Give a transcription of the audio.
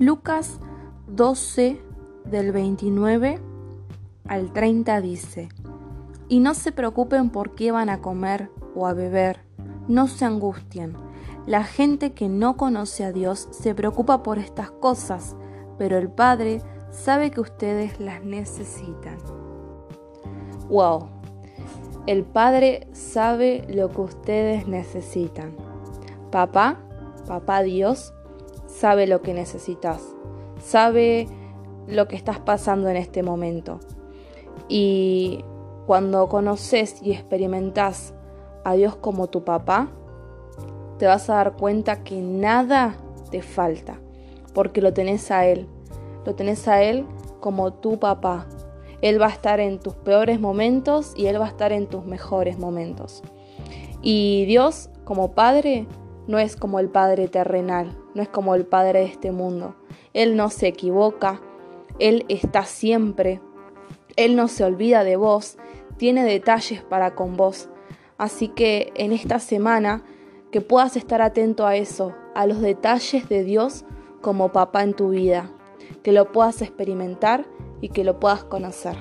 Lucas 12 del 29 al 30 dice, y no se preocupen por qué van a comer o a beber, no se angustien. La gente que no conoce a Dios se preocupa por estas cosas, pero el Padre sabe que ustedes las necesitan. Wow, el Padre sabe lo que ustedes necesitan. Papá, papá Dios, sabe lo que necesitas, sabe lo que estás pasando en este momento. Y cuando conoces y experimentas a Dios como tu papá, te vas a dar cuenta que nada te falta, porque lo tenés a Él. Lo tenés a Él como tu papá. Él va a estar en tus peores momentos y Él va a estar en tus mejores momentos. Y Dios como Padre no es como el Padre terrenal, no es como el Padre de este mundo. Él no se equivoca, Él está siempre, Él no se olvida de vos, tiene detalles para con vos. Así que en esta semana que puedas estar atento a eso, a los detalles de Dios como papá en tu vida, que lo puedas experimentar y que lo puedas conocer.